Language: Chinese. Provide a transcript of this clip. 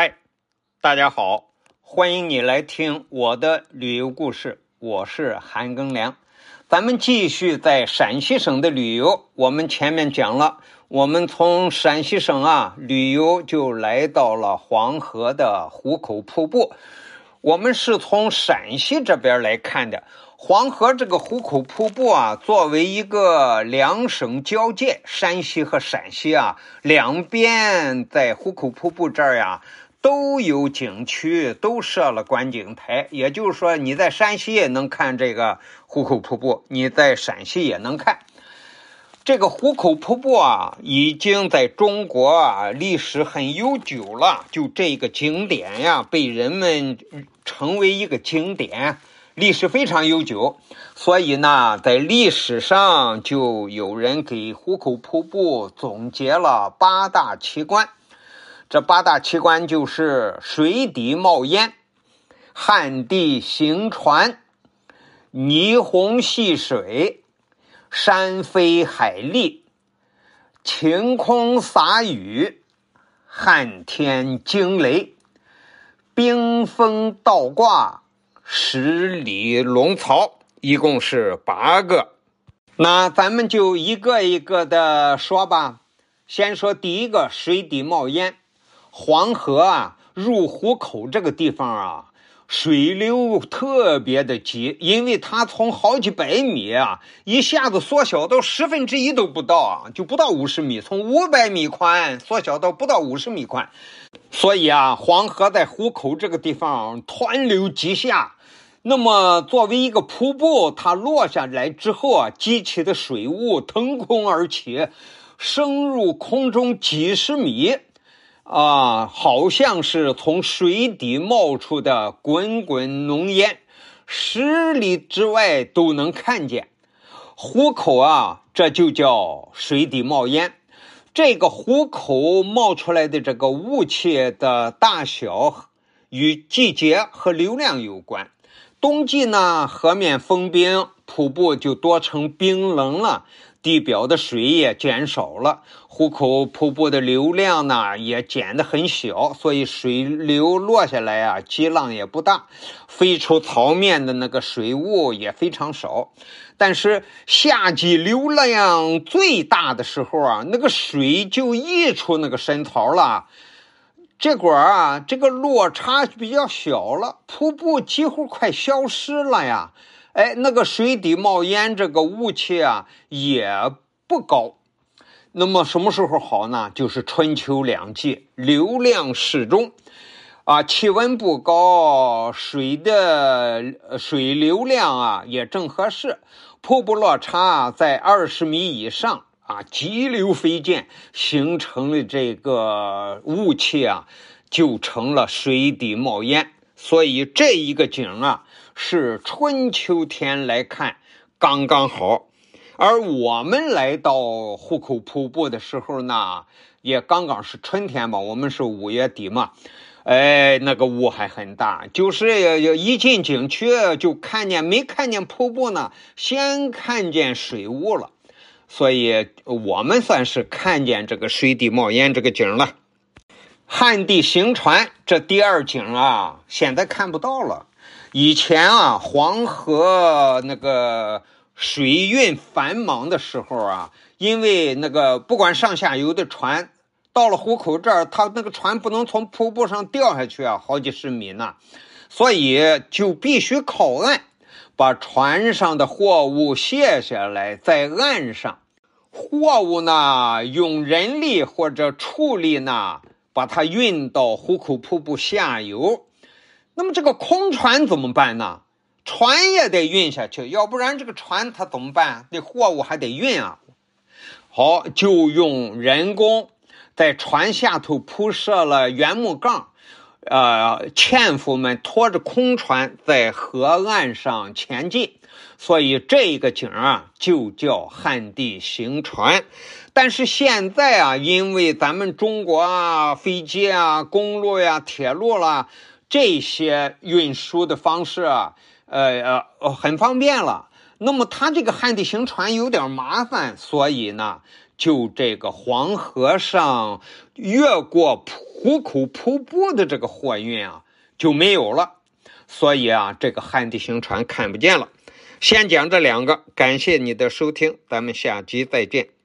嗨，大家好，欢迎你来听我的旅游故事，我是韩庚良。咱们继续在陕西省的旅游。我们前面讲了，我们从陕西省啊旅游就来到了黄河的壶口瀑布。我们是从陕西这边来看的黄河这个壶口瀑布啊，作为一个两省交界，山西和陕西啊两边在壶口瀑布这儿呀。都有景区，都设了观景台，也就是说，你在山西也能看这个壶口瀑布，你在陕西也能看。这个壶口瀑布啊，已经在中国啊历史很悠久了。就这个景点呀，被人们成为一个景点，历史非常悠久。所以呢，在历史上就有人给壶口瀑布总结了八大奇观。这八大奇观就是水底冒烟、旱地行船、霓虹戏水、山飞海立、晴空洒雨、旱天惊雷、冰封倒挂、十里龙槽，一共是八个。那咱们就一个一个的说吧。先说第一个，水底冒烟。黄河啊，入壶口这个地方啊，水流特别的急，因为它从好几百米啊，一下子缩小到十分之一都不到啊，就不到五十米，从五百米宽缩小到不到五十米宽，所以啊，黄河在壶口这个地方湍流急下，那么作为一个瀑布，它落下来之后啊，激起的水雾腾空而起，升入空中几十米。啊，好像是从水底冒出的滚滚浓烟，十里之外都能看见。壶口啊，这就叫水底冒烟。这个壶口冒出来的这个雾气的大小，与季节和流量有关。冬季呢，河面封冰，瀑布就多成冰冷了。地表的水也减少了，壶口瀑布的流量呢也减得很小，所以水流落下来啊，激浪也不大，飞出槽面的那个水雾也非常少。但是夏季流量最大的时候啊，那个水就溢出那个深槽了，这会儿啊，这个落差比较小了，瀑布几乎快消失了呀。哎，那个水底冒烟，这个雾气啊也不高。那么什么时候好呢？就是春秋两季，流量适中，啊，气温不高，水的水流量啊也正合适，瀑布落差在二十米以上啊，急流飞溅形成的这个雾气啊，就成了水底冒烟。所以这一个景啊。是春秋天来看刚刚好，而我们来到壶口瀑布的时候呢，也刚刚是春天吧。我们是五月底嘛，哎，那个雾还很大，就是一进景区就看见没看见瀑布呢，先看见水雾了。所以我们算是看见这个水底冒烟这个景了。旱地行船这第二景啊，现在看不到了。以前啊，黄河那个水运繁忙的时候啊，因为那个不管上下游的船到了壶口这儿，它那个船不能从瀑布上掉下去啊，好几十米呢，所以就必须靠岸，把船上的货物卸下来，在岸上，货物呢用人力或者畜力呢把它运到壶口瀑布下游。那么这个空船怎么办呢？船也得运下去，要不然这个船它怎么办？那货物还得运啊。好，就用人工在船下头铺设了圆木杠，呃，纤夫们拖着空船在河岸上前进，所以这一个景啊就叫旱地行船。但是现在啊，因为咱们中国啊，飞机啊、公路呀、铁路啦。这些运输的方式啊，呃呃，很方便了。那么它这个旱地行船有点麻烦，所以呢，就这个黄河上越过壶口瀑布的这个货运啊就没有了，所以啊，这个汉地行船看不见了。先讲这两个，感谢你的收听，咱们下集再见。